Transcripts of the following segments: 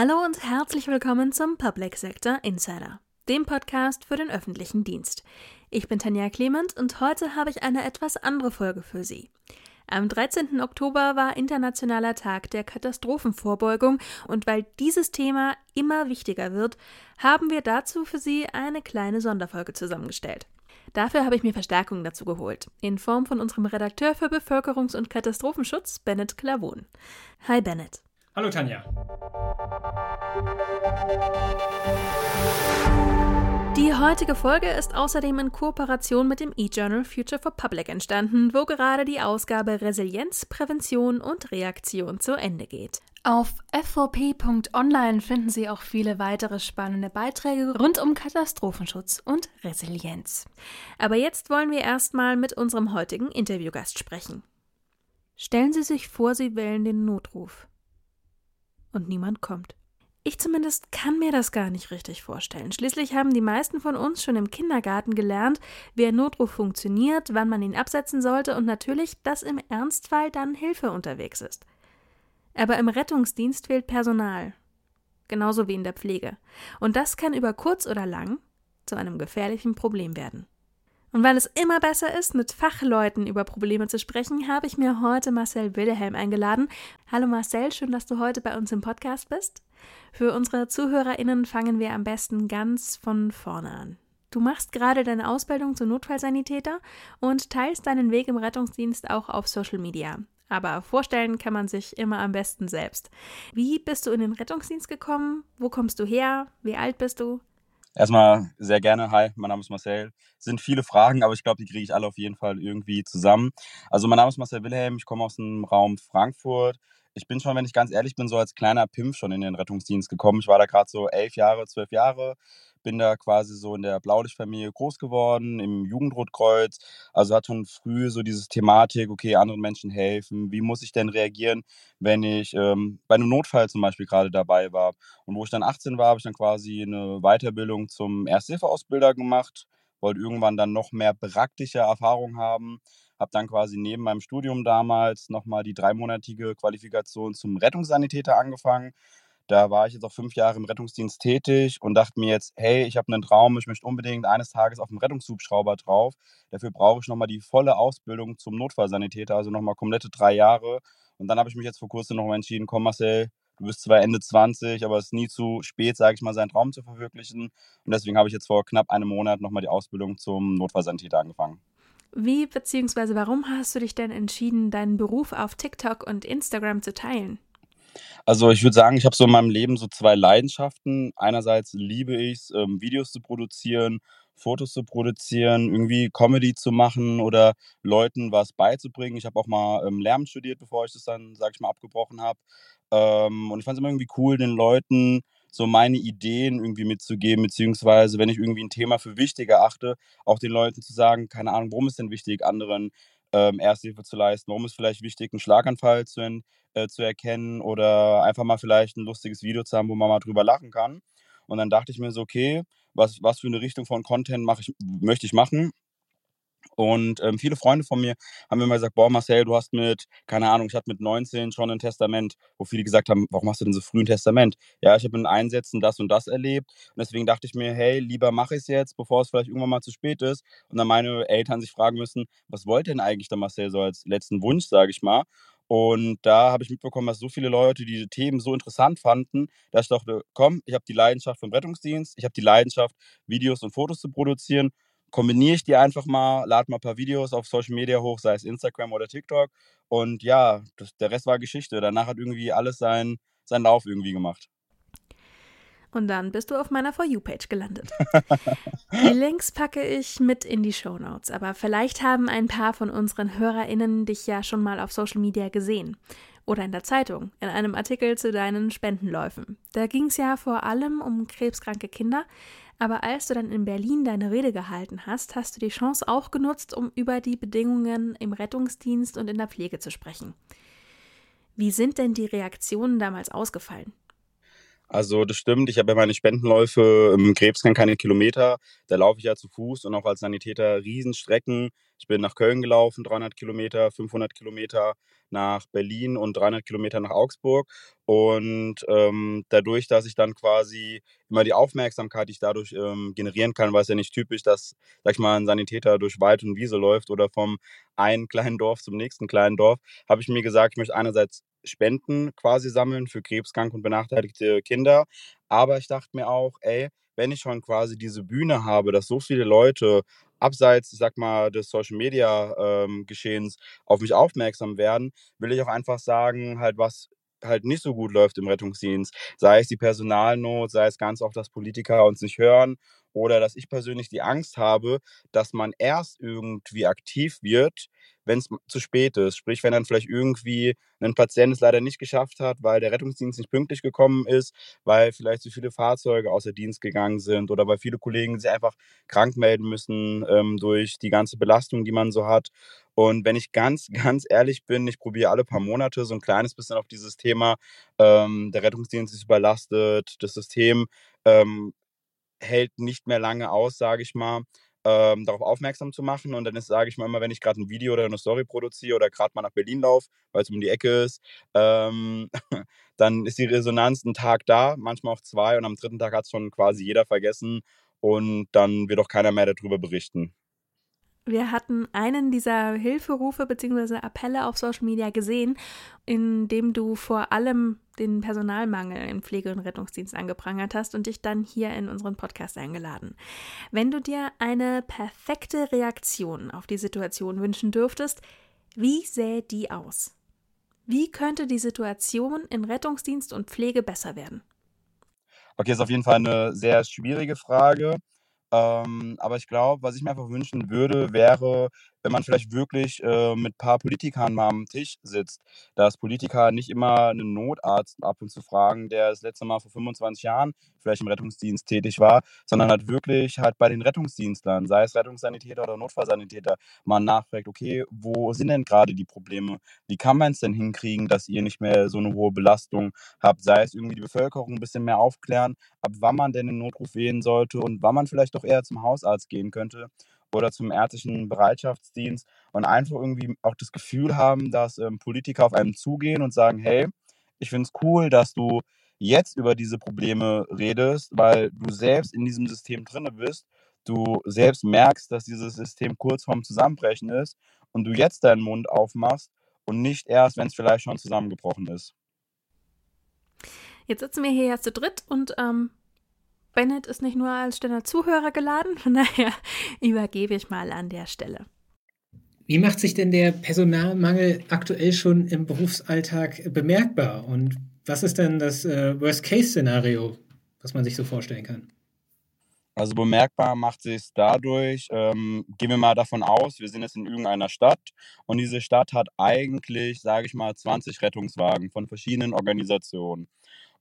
Hallo und herzlich willkommen zum Public Sector Insider, dem Podcast für den öffentlichen Dienst. Ich bin Tanja Clement und heute habe ich eine etwas andere Folge für Sie. Am 13. Oktober war Internationaler Tag der Katastrophenvorbeugung und weil dieses Thema immer wichtiger wird, haben wir dazu für Sie eine kleine Sonderfolge zusammengestellt. Dafür habe ich mir Verstärkung dazu geholt, in Form von unserem Redakteur für Bevölkerungs- und Katastrophenschutz, Bennett Clavon. Hi Bennett. Hallo Tanja. Die heutige Folge ist außerdem in Kooperation mit dem E-Journal Future for Public entstanden, wo gerade die Ausgabe Resilienz, Prävention und Reaktion zu Ende geht. Auf fvp.online finden Sie auch viele weitere spannende Beiträge rund um Katastrophenschutz und Resilienz. Aber jetzt wollen wir erstmal mit unserem heutigen Interviewgast sprechen. Stellen Sie sich vor, Sie wählen den Notruf und niemand kommt. Ich zumindest kann mir das gar nicht richtig vorstellen. Schließlich haben die meisten von uns schon im Kindergarten gelernt, wie ein Notruf funktioniert, wann man ihn absetzen sollte und natürlich, dass im Ernstfall dann Hilfe unterwegs ist. Aber im Rettungsdienst fehlt Personal. Genauso wie in der Pflege. Und das kann über kurz oder lang zu einem gefährlichen Problem werden. Und weil es immer besser ist, mit Fachleuten über Probleme zu sprechen, habe ich mir heute Marcel Wilhelm eingeladen. Hallo Marcel, schön, dass du heute bei uns im Podcast bist. Für unsere ZuhörerInnen fangen wir am besten ganz von vorne an. Du machst gerade deine Ausbildung zum Notfallsanitäter und teilst deinen Weg im Rettungsdienst auch auf Social Media. Aber vorstellen kann man sich immer am besten selbst. Wie bist du in den Rettungsdienst gekommen? Wo kommst du her? Wie alt bist du? Erstmal sehr gerne. Hi, mein Name ist Marcel. Es sind viele Fragen, aber ich glaube, die kriege ich alle auf jeden Fall irgendwie zusammen. Also mein Name ist Marcel Wilhelm, ich komme aus dem Raum Frankfurt. Ich bin schon, wenn ich ganz ehrlich bin, so als kleiner Pimp schon in den Rettungsdienst gekommen. Ich war da gerade so elf Jahre, zwölf Jahre, bin da quasi so in der Blaulichtfamilie groß geworden, im Jugendrotkreuz. Also hat schon früh so diese Thematik, okay, anderen Menschen helfen. Wie muss ich denn reagieren, wenn ich ähm, bei einem Notfall zum Beispiel gerade dabei war? Und wo ich dann 18 war, habe ich dann quasi eine Weiterbildung zum Ersthilfeausbilder gemacht, wollte irgendwann dann noch mehr praktische Erfahrung haben habe dann quasi neben meinem Studium damals nochmal die dreimonatige Qualifikation zum Rettungssanitäter angefangen. Da war ich jetzt auch fünf Jahre im Rettungsdienst tätig und dachte mir jetzt, hey, ich habe einen Traum, ich möchte unbedingt eines Tages auf dem Rettungshubschrauber drauf. Dafür brauche ich nochmal die volle Ausbildung zum Notfallsanitäter, also nochmal komplette drei Jahre. Und dann habe ich mich jetzt vor kurzem nochmal entschieden, komm Marcel, du bist zwar Ende 20, aber es ist nie zu spät, sage ich mal, seinen Traum zu verwirklichen. Und deswegen habe ich jetzt vor knapp einem Monat nochmal die Ausbildung zum Notfallsanitäter angefangen. Wie bzw. warum hast du dich denn entschieden, deinen Beruf auf TikTok und Instagram zu teilen? Also ich würde sagen, ich habe so in meinem Leben so zwei Leidenschaften. Einerseits liebe ich es, ähm, Videos zu produzieren, Fotos zu produzieren, irgendwie Comedy zu machen oder Leuten was beizubringen. Ich habe auch mal ähm, Lärm studiert, bevor ich das dann, sage ich mal, abgebrochen habe. Ähm, und ich fand es immer irgendwie cool, den Leuten so meine Ideen irgendwie mitzugeben, beziehungsweise wenn ich irgendwie ein Thema für wichtig erachte, auch den Leuten zu sagen, keine Ahnung, warum ist denn wichtig, anderen ähm, Ersthilfe zu leisten, warum ist vielleicht wichtig, einen Schlaganfall zu, äh, zu erkennen oder einfach mal vielleicht ein lustiges Video zu haben, wo man mal drüber lachen kann. Und dann dachte ich mir so, okay, was, was für eine Richtung von Content mach ich, möchte ich machen? Und ähm, viele Freunde von mir haben immer gesagt, boah Marcel, du hast mit, keine Ahnung, ich hatte mit 19 schon ein Testament, wo viele gesagt haben, warum hast du denn so früh ein Testament? Ja, ich habe in Einsätzen das und das erlebt und deswegen dachte ich mir, hey, lieber mache ich es jetzt, bevor es vielleicht irgendwann mal zu spät ist und dann meine Eltern sich fragen müssen, was wollte denn eigentlich der Marcel so als letzten Wunsch, sage ich mal. Und da habe ich mitbekommen, dass so viele Leute diese Themen so interessant fanden, dass ich dachte, komm, ich habe die Leidenschaft vom Rettungsdienst, ich habe die Leidenschaft, Videos und Fotos zu produzieren kombiniere ich die einfach mal, lade mal ein paar Videos auf Social Media hoch, sei es Instagram oder TikTok. Und ja, das, der Rest war Geschichte. Danach hat irgendwie alles seinen, seinen Lauf irgendwie gemacht. Und dann bist du auf meiner For You-Page gelandet. die Links packe ich mit in die Show Notes, aber vielleicht haben ein paar von unseren HörerInnen dich ja schon mal auf Social Media gesehen. Oder in der Zeitung, in einem Artikel zu deinen Spendenläufen. Da ging es ja vor allem um krebskranke Kinder, aber als du dann in Berlin deine Rede gehalten hast, hast du die Chance auch genutzt, um über die Bedingungen im Rettungsdienst und in der Pflege zu sprechen. Wie sind denn die Reaktionen damals ausgefallen? Also das stimmt, ich habe ja meine Spendenläufe im Krebskern keine Kilometer, da laufe ich ja zu Fuß und auch als Sanitäter Riesenstrecken. Ich bin nach Köln gelaufen, 300 Kilometer, 500 Kilometer nach Berlin und 300 Kilometer nach Augsburg. Und ähm, dadurch, dass ich dann quasi immer die Aufmerksamkeit, die ich dadurch ähm, generieren kann, weil es ja nicht typisch, dass, sag ich mal, ein Sanitäter durch Wald und Wiese läuft oder vom einen kleinen Dorf zum nächsten kleinen Dorf, habe ich mir gesagt, ich möchte einerseits Spenden quasi sammeln für krebskranke und benachteiligte Kinder. Aber ich dachte mir auch, ey, wenn ich schon quasi diese Bühne habe, dass so viele Leute abseits, ich sag mal, des Social Media ähm, Geschehens auf mich aufmerksam werden, will ich auch einfach sagen, halt was halt nicht so gut läuft im Rettungsdienst, sei es die Personalnot, sei es ganz oft, dass Politiker uns nicht hören oder dass ich persönlich die Angst habe, dass man erst irgendwie aktiv wird, wenn es zu spät ist. Sprich, wenn dann vielleicht irgendwie ein Patient es leider nicht geschafft hat, weil der Rettungsdienst nicht pünktlich gekommen ist, weil vielleicht zu viele Fahrzeuge außer Dienst gegangen sind oder weil viele Kollegen sich einfach krank melden müssen ähm, durch die ganze Belastung, die man so hat. Und wenn ich ganz, ganz ehrlich bin, ich probiere alle paar Monate so ein kleines bisschen auf dieses Thema, ähm, der Rettungsdienst ist überlastet, das System ähm, hält nicht mehr lange aus, sage ich mal ähm, darauf aufmerksam zu machen. Und dann ist, sage ich mal immer, wenn ich gerade ein Video oder eine Story produziere oder gerade mal nach Berlin laufe, weil es um die Ecke ist, ähm, dann ist die Resonanz einen Tag da, manchmal auch zwei und am dritten Tag hat es schon quasi jeder vergessen und dann wird auch keiner mehr darüber berichten. Wir hatten einen dieser Hilferufe bzw. Appelle auf Social Media gesehen, in dem du vor allem den Personalmangel im Pflege- und Rettungsdienst angeprangert hast und dich dann hier in unseren Podcast eingeladen. Wenn du dir eine perfekte Reaktion auf die Situation wünschen dürftest, wie sähe die aus? Wie könnte die Situation in Rettungsdienst und Pflege besser werden? Okay, ist auf jeden Fall eine sehr schwierige Frage. Ähm, aber ich glaube, was ich mir einfach wünschen würde, wäre, wenn man vielleicht wirklich äh, mit ein paar Politikern mal am Tisch sitzt, dass Politiker nicht immer einen Notarzt ab und zu fragen, der das letzte Mal vor 25 Jahren vielleicht im Rettungsdienst tätig war, sondern halt wirklich halt bei den Rettungsdienstlern, sei es Rettungssanitäter oder Notfallsanitäter, mal nachfragt, okay, wo sind denn gerade die Probleme? Wie kann man es denn hinkriegen, dass ihr nicht mehr so eine hohe Belastung habt? Sei es irgendwie die Bevölkerung ein bisschen mehr aufklären, ab wann man denn den Notruf wählen sollte und wann man vielleicht doch eher zum Hausarzt gehen könnte oder zum ärztlichen Bereitschaftsdienst und einfach irgendwie auch das Gefühl haben, dass ähm, Politiker auf einem zugehen und sagen, hey, ich finde es cool, dass du jetzt über diese Probleme redest, weil du selbst in diesem System drinne bist, du selbst merkst, dass dieses System kurz vorm Zusammenbrechen ist und du jetzt deinen Mund aufmachst und nicht erst, wenn es vielleicht schon zusammengebrochen ist. Jetzt sitzen wir hier ja zu dritt und ähm, Bennett ist nicht nur als stiller Zuhörer geladen, von daher übergebe ich mal an der Stelle. Wie macht sich denn der Personalmangel aktuell schon im Berufsalltag bemerkbar? Und was ist denn das äh, Worst-Case-Szenario, was man sich so vorstellen kann? Also bemerkbar macht sich es dadurch, ähm, gehen wir mal davon aus, wir sind jetzt in irgendeiner Stadt und diese Stadt hat eigentlich, sage ich mal, 20 Rettungswagen von verschiedenen Organisationen.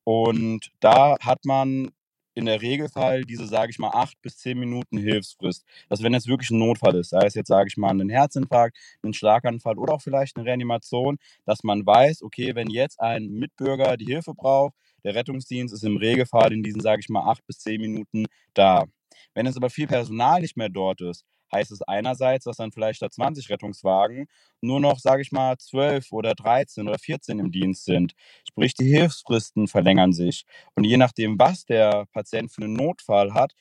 Und da hat man in der Regelfall diese, sage ich mal, acht bis zehn Minuten Hilfsfrist. Dass wenn jetzt wirklich ein Notfall ist, sei es jetzt, sage ich mal, ein Herzinfarkt, ein Schlaganfall oder auch vielleicht eine Reanimation, dass man weiß, okay, wenn jetzt ein Mitbürger die Hilfe braucht, der Rettungsdienst ist im Regelfall in diesen, sage ich mal, acht bis zehn Minuten da. Wenn jetzt aber viel Personal nicht mehr dort ist, heißt es einerseits, dass dann vielleicht statt 20 Rettungswagen nur noch, sage ich mal, 12 oder 13 oder 14 im Dienst sind. Sprich, die Hilfsfristen verlängern sich. Und je nachdem, was der Patient für einen Notfall hat,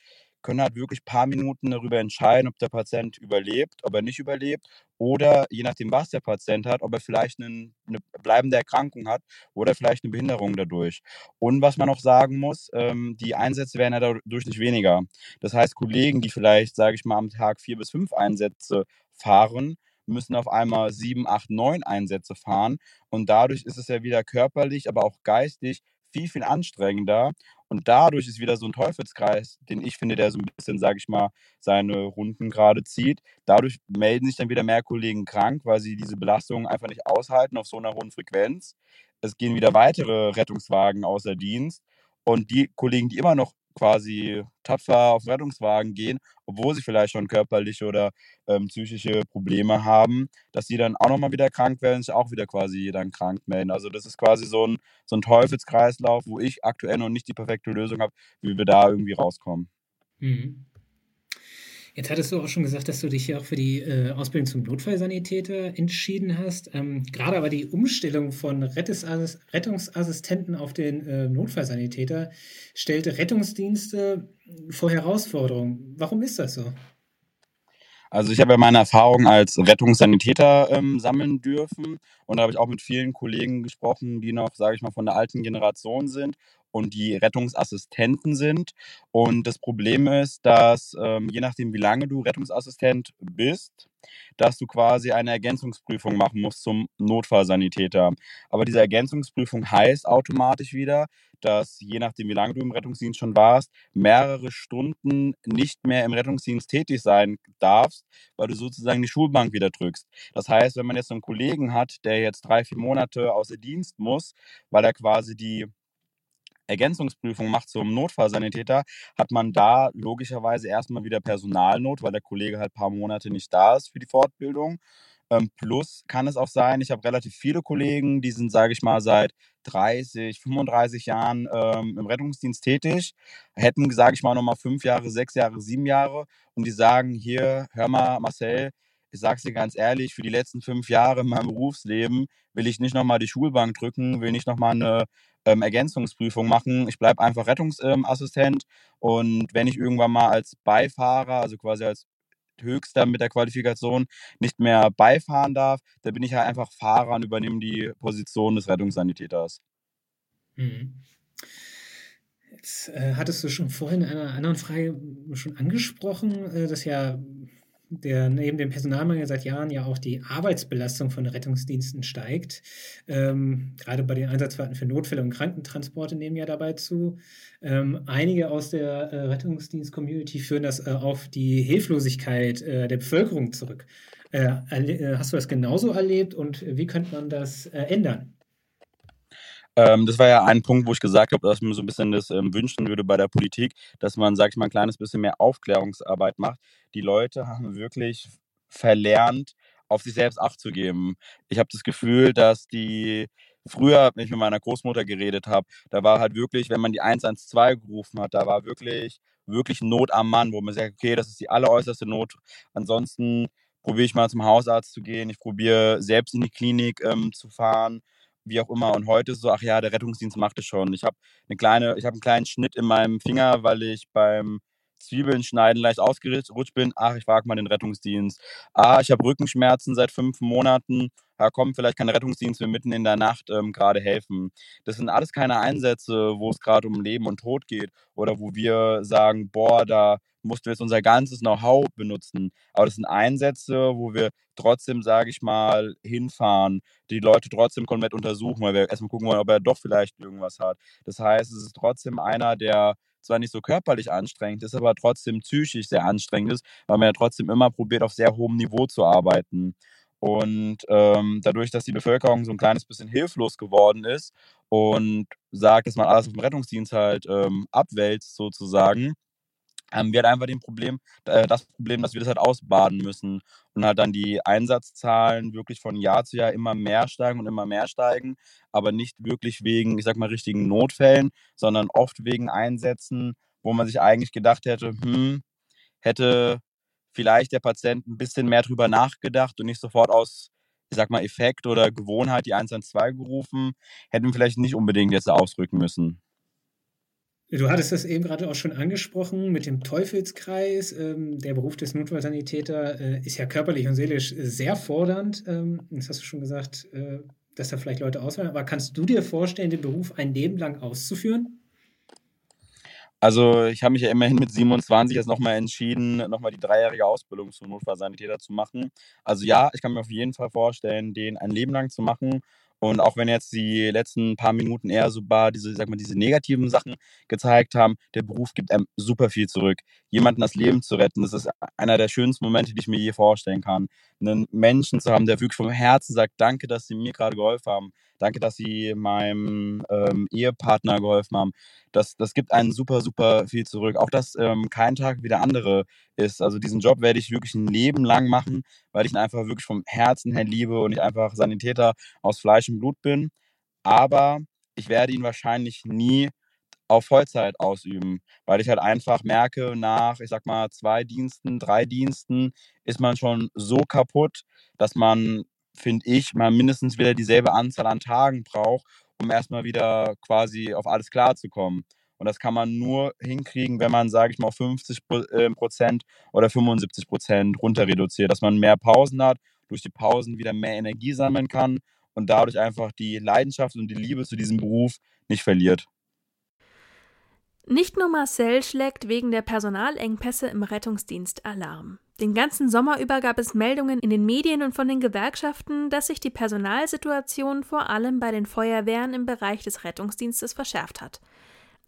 können halt wirklich ein paar Minuten darüber entscheiden, ob der Patient überlebt, ob er nicht überlebt oder je nachdem, was der Patient hat, ob er vielleicht einen, eine bleibende Erkrankung hat oder vielleicht eine Behinderung dadurch. Und was man auch sagen muss, ähm, die Einsätze werden ja dadurch nicht weniger. Das heißt, Kollegen, die vielleicht, sage ich mal, am Tag vier bis fünf Einsätze fahren, müssen auf einmal sieben, acht, neun Einsätze fahren. Und dadurch ist es ja wieder körperlich, aber auch geistig viel, viel anstrengender. Und dadurch ist wieder so ein Teufelskreis, den ich finde, der so ein bisschen, sage ich mal, seine Runden gerade zieht. Dadurch melden sich dann wieder mehr Kollegen krank, weil sie diese Belastung einfach nicht aushalten auf so einer hohen Frequenz. Es gehen wieder weitere Rettungswagen außer Dienst. Und die Kollegen, die immer noch quasi tapfer auf Rettungswagen gehen, obwohl sie vielleicht schon körperliche oder ähm, psychische Probleme haben, dass die dann auch nochmal wieder krank werden, sich auch wieder quasi dann krank melden. Also das ist quasi so ein, so ein Teufelskreislauf, wo ich aktuell noch nicht die perfekte Lösung habe, wie wir da irgendwie rauskommen. Mhm. Jetzt hattest du auch schon gesagt, dass du dich ja auch für die äh, Ausbildung zum Notfallsanitäter entschieden hast. Ähm, gerade aber die Umstellung von Rettungsassistenten auf den äh, Notfallsanitäter stellte Rettungsdienste vor Herausforderungen. Warum ist das so? Also ich habe ja meine Erfahrungen als Rettungssanitäter ähm, sammeln dürfen und da habe ich auch mit vielen Kollegen gesprochen, die noch, sage ich mal, von der alten Generation sind und die Rettungsassistenten sind. Und das Problem ist, dass ähm, je nachdem, wie lange du Rettungsassistent bist, dass du quasi eine Ergänzungsprüfung machen musst zum Notfallsanitäter. Aber diese Ergänzungsprüfung heißt automatisch wieder, dass je nachdem, wie lange du im Rettungsdienst schon warst, mehrere Stunden nicht mehr im Rettungsdienst tätig sein darfst, weil du sozusagen die Schulbank wieder drückst. Das heißt, wenn man jetzt einen Kollegen hat, der jetzt drei, vier Monate außer Dienst muss, weil er quasi die Ergänzungsprüfung macht zum Notfallsanitäter, hat man da logischerweise erstmal wieder Personalnot, weil der Kollege halt ein paar Monate nicht da ist für die Fortbildung. Ähm, plus kann es auch sein, ich habe relativ viele Kollegen, die sind, sage ich mal, seit 30, 35 Jahren ähm, im Rettungsdienst tätig, hätten, sage ich mal, nochmal fünf Jahre, sechs Jahre, sieben Jahre und die sagen, hier, hör mal, Marcel, ich sag's dir ganz ehrlich, für die letzten fünf Jahre in meinem Berufsleben will ich nicht nochmal die Schulbank drücken, will nicht nochmal eine ähm, Ergänzungsprüfung machen. Ich bleibe einfach Rettungsassistent und wenn ich irgendwann mal als Beifahrer, also quasi als Höchster mit der Qualifikation nicht mehr beifahren darf, dann bin ich halt einfach Fahrer und übernehme die Position des Rettungssanitäters. Mhm. Jetzt äh, hattest du schon vorhin in einer anderen Frage schon angesprochen, äh, dass ja der neben dem Personalmangel seit Jahren ja auch die Arbeitsbelastung von Rettungsdiensten steigt. Ähm, gerade bei den Einsatzfahrten für Notfälle und Krankentransporte nehmen ja dabei zu. Ähm, einige aus der äh, Rettungsdienst-Community führen das äh, auf die Hilflosigkeit äh, der Bevölkerung zurück. Äh, äh, hast du das genauso erlebt und wie könnte man das äh, ändern? Ähm, das war ja ein Punkt, wo ich gesagt habe, dass ich mir so ein bisschen das ähm, wünschen würde bei der Politik, dass man, sag ich mal, ein kleines bisschen mehr Aufklärungsarbeit macht. Die Leute haben wirklich verlernt, auf sich selbst Acht zu geben. Ich habe das Gefühl, dass die früher, wenn ich mit meiner Großmutter geredet habe, da war halt wirklich, wenn man die 112 gerufen hat, da war wirklich, wirklich Not am Mann, wo man sagt, okay, das ist die alleräußerste Not. Ansonsten probiere ich mal zum Hausarzt zu gehen, ich probiere selbst in die Klinik ähm, zu fahren wie auch immer. Und heute so, ach ja, der Rettungsdienst macht es schon. Ich habe eine kleine, ich habe einen kleinen Schnitt in meinem Finger, weil ich beim Zwiebeln schneiden leicht ausgerutscht bin. Ach, ich frage mal den Rettungsdienst. Ah, ich habe Rückenschmerzen seit fünf Monaten. Ja, komm, vielleicht kann der Rettungsdienst mir mitten in der Nacht ähm, gerade helfen. Das sind alles keine Einsätze, wo es gerade um Leben und Tod geht oder wo wir sagen, boah, da mussten wir jetzt unser ganzes Know-how benutzen. Aber das sind Einsätze, wo wir trotzdem, sage ich mal, hinfahren, die Leute trotzdem komplett untersuchen, weil wir erstmal gucken wollen, ob er doch vielleicht irgendwas hat. Das heißt, es ist trotzdem einer, der zwar nicht so körperlich anstrengend ist, aber trotzdem psychisch sehr anstrengend ist, weil man ja trotzdem immer probiert, auf sehr hohem Niveau zu arbeiten. Und ähm, dadurch, dass die Bevölkerung so ein kleines bisschen hilflos geworden ist und sagt, dass man alles auf dem Rettungsdienst halt ähm, abwälzt sozusagen, haben wir halt einfach den Problem, äh, das Problem, dass wir das halt ausbaden müssen und halt dann die Einsatzzahlen wirklich von Jahr zu Jahr immer mehr steigen und immer mehr steigen, aber nicht wirklich wegen, ich sag mal, richtigen Notfällen, sondern oft wegen Einsätzen, wo man sich eigentlich gedacht hätte, hm, hätte vielleicht der Patient ein bisschen mehr drüber nachgedacht und nicht sofort aus, ich sag mal, Effekt oder Gewohnheit die 112 gerufen, hätten vielleicht nicht unbedingt jetzt ausrücken müssen. Du hattest das eben gerade auch schon angesprochen mit dem Teufelskreis. Ähm, der Beruf des Notfallsanitäter äh, ist ja körperlich und seelisch sehr fordernd. Ähm, das hast du schon gesagt, äh, dass da vielleicht Leute auswählen. Aber kannst du dir vorstellen, den Beruf ein Leben lang auszuführen? Also ich habe mich ja immerhin mit 27 jetzt nochmal entschieden, nochmal die dreijährige Ausbildung zum Notfallsanitäter zu machen. Also ja, ich kann mir auf jeden Fall vorstellen, den ein Leben lang zu machen und auch wenn jetzt die letzten paar Minuten eher so bar diese, sag mal, diese negativen Sachen gezeigt haben, der Beruf gibt einem super viel zurück. Jemanden das Leben zu retten, das ist einer der schönsten Momente, die ich mir je vorstellen kann. Einen Menschen zu haben, der wirklich vom Herzen sagt, danke, dass Sie mir gerade geholfen haben, danke, dass Sie meinem ähm, Ehepartner geholfen haben. Das, das gibt einen super, super viel zurück. Auch dass ähm, kein Tag wie der andere ist. Also diesen Job werde ich wirklich ein Leben lang machen, weil ich ihn einfach wirklich vom Herzen her liebe und ich einfach Sanitäter aus Fleisch und Blut bin. Aber ich werde ihn wahrscheinlich nie auf Vollzeit ausüben, weil ich halt einfach merke, nach, ich sag mal, zwei Diensten, drei Diensten ist man schon so kaputt, dass man, finde ich, mal mindestens wieder dieselbe Anzahl an Tagen braucht, um erstmal wieder quasi auf alles klarzukommen. Und das kann man nur hinkriegen, wenn man, sage ich mal, auf 50 äh, Prozent oder 75 Prozent runter reduziert, dass man mehr Pausen hat, durch die Pausen wieder mehr Energie sammeln kann und dadurch einfach die Leidenschaft und die Liebe zu diesem Beruf nicht verliert. Nicht nur Marcel schlägt wegen der Personalengpässe im Rettungsdienst Alarm. Den ganzen Sommer über gab es Meldungen in den Medien und von den Gewerkschaften, dass sich die Personalsituation vor allem bei den Feuerwehren im Bereich des Rettungsdienstes verschärft hat.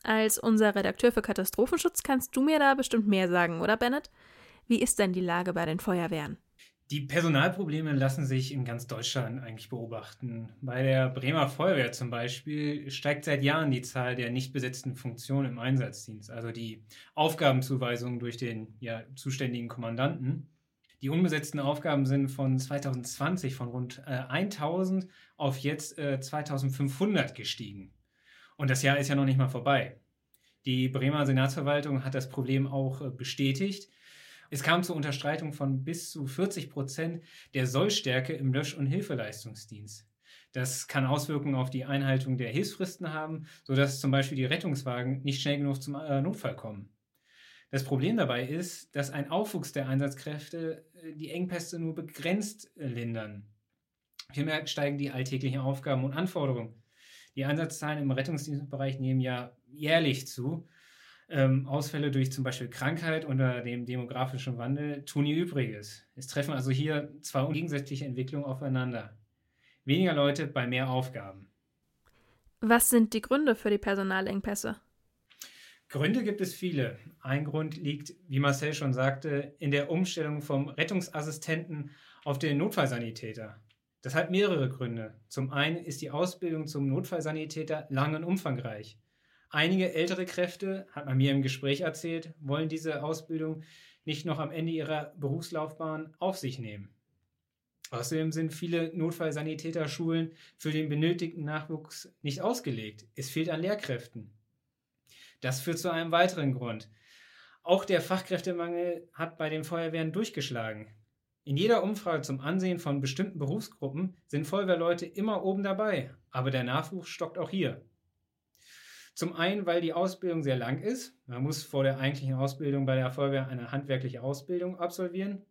Als unser Redakteur für Katastrophenschutz kannst du mir da bestimmt mehr sagen, oder Bennett? Wie ist denn die Lage bei den Feuerwehren? Die Personalprobleme lassen sich in ganz Deutschland eigentlich beobachten. Bei der Bremer Feuerwehr zum Beispiel steigt seit Jahren die Zahl der nicht besetzten Funktionen im Einsatzdienst, also die Aufgabenzuweisung durch den ja, zuständigen Kommandanten. Die unbesetzten Aufgaben sind von 2020 von rund äh, 1000 auf jetzt äh, 2500 gestiegen. Und das Jahr ist ja noch nicht mal vorbei. Die Bremer Senatsverwaltung hat das Problem auch äh, bestätigt es kam zur Unterstreitung von bis zu 40 Prozent der Sollstärke im Lösch- und Hilfeleistungsdienst. Das kann Auswirkungen auf die Einhaltung der Hilfsfristen haben, sodass zum Beispiel die Rettungswagen nicht schnell genug zum äh, Notfall kommen. Das Problem dabei ist, dass ein Aufwuchs der Einsatzkräfte äh, die Engpässe nur begrenzt äh, lindern. Vielmehr steigen die alltäglichen Aufgaben und Anforderungen. Die Einsatzzahlen im Rettungsdienstbereich nehmen ja jährlich zu ähm, Ausfälle durch zum Beispiel Krankheit oder dem demografischen Wandel tun ihr Übriges. Es treffen also hier zwei gegensätzliche Entwicklungen aufeinander. Weniger Leute bei mehr Aufgaben. Was sind die Gründe für die Personalengpässe? Gründe gibt es viele. Ein Grund liegt, wie Marcel schon sagte, in der Umstellung vom Rettungsassistenten auf den Notfallsanitäter. Das hat mehrere Gründe. Zum einen ist die Ausbildung zum Notfallsanitäter lang und umfangreich. Einige ältere Kräfte, hat man mir im Gespräch erzählt, wollen diese Ausbildung nicht noch am Ende ihrer Berufslaufbahn auf sich nehmen. Außerdem sind viele Notfallsanitäterschulen für den benötigten Nachwuchs nicht ausgelegt. Es fehlt an Lehrkräften. Das führt zu einem weiteren Grund. Auch der Fachkräftemangel hat bei den Feuerwehren durchgeschlagen. In jeder Umfrage zum Ansehen von bestimmten Berufsgruppen sind Feuerwehrleute immer oben dabei, aber der Nachwuchs stockt auch hier. Zum einen, weil die Ausbildung sehr lang ist. Man muss vor der eigentlichen Ausbildung bei der Feuerwehr eine handwerkliche Ausbildung absolvieren.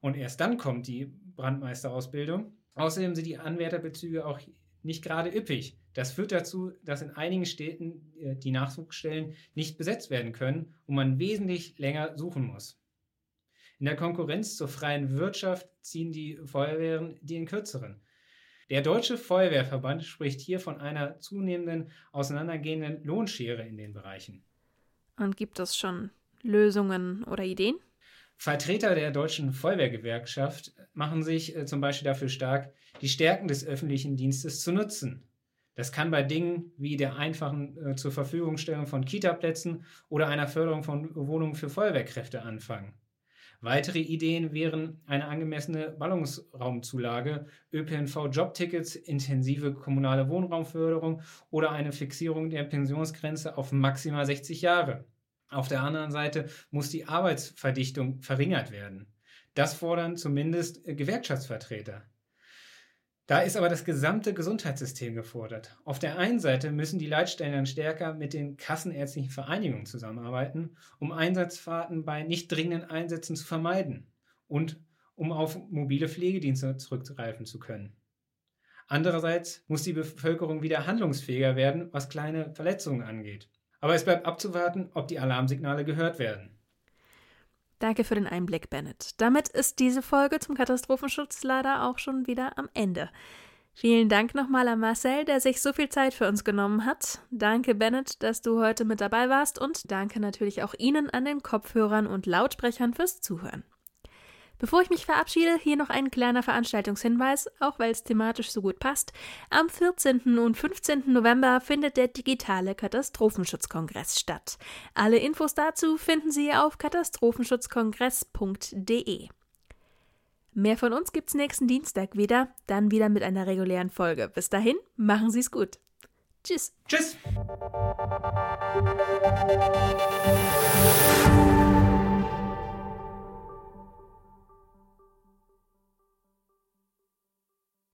Und erst dann kommt die Brandmeisterausbildung. Außerdem sind die Anwärterbezüge auch nicht gerade üppig. Das führt dazu, dass in einigen Städten äh, die Nachwuchsstellen nicht besetzt werden können und man wesentlich länger suchen muss. In der Konkurrenz zur freien Wirtschaft ziehen die Feuerwehren den kürzeren. Der Deutsche Feuerwehrverband spricht hier von einer zunehmenden auseinandergehenden Lohnschere in den Bereichen. Und gibt es schon Lösungen oder Ideen? Vertreter der deutschen Feuerwehrgewerkschaft machen sich äh, zum Beispiel dafür stark, die Stärken des öffentlichen Dienstes zu nutzen. Das kann bei Dingen wie der einfachen äh, zur Verfügungstellung von Kitaplätzen oder einer Förderung von Wohnungen für Feuerwehrkräfte anfangen. Weitere Ideen wären eine angemessene Ballungsraumzulage, ÖPNV-Jobtickets, intensive kommunale Wohnraumförderung oder eine Fixierung der Pensionsgrenze auf maximal 60 Jahre. Auf der anderen Seite muss die Arbeitsverdichtung verringert werden. Das fordern zumindest Gewerkschaftsvertreter. Da ist aber das gesamte Gesundheitssystem gefordert. Auf der einen Seite müssen die Leitstellen dann stärker mit den kassenärztlichen Vereinigungen zusammenarbeiten, um Einsatzfahrten bei nicht dringenden Einsätzen zu vermeiden und um auf mobile Pflegedienste zurückgreifen zu können. Andererseits muss die Bevölkerung wieder handlungsfähiger werden, was kleine Verletzungen angeht. Aber es bleibt abzuwarten, ob die Alarmsignale gehört werden. Danke für den Einblick, Bennett. Damit ist diese Folge zum Katastrophenschutz leider auch schon wieder am Ende. Vielen Dank nochmal an Marcel, der sich so viel Zeit für uns genommen hat. Danke, Bennett, dass du heute mit dabei warst und danke natürlich auch Ihnen an den Kopfhörern und Lautsprechern fürs Zuhören. Bevor ich mich verabschiede, hier noch ein kleiner Veranstaltungshinweis, auch weil es thematisch so gut passt. Am 14. und 15. November findet der digitale Katastrophenschutzkongress statt. Alle Infos dazu finden Sie auf katastrophenschutzkongress.de. Mehr von uns gibt's nächsten Dienstag wieder, dann wieder mit einer regulären Folge. Bis dahin, machen Sie's gut. Tschüss. Tschüss.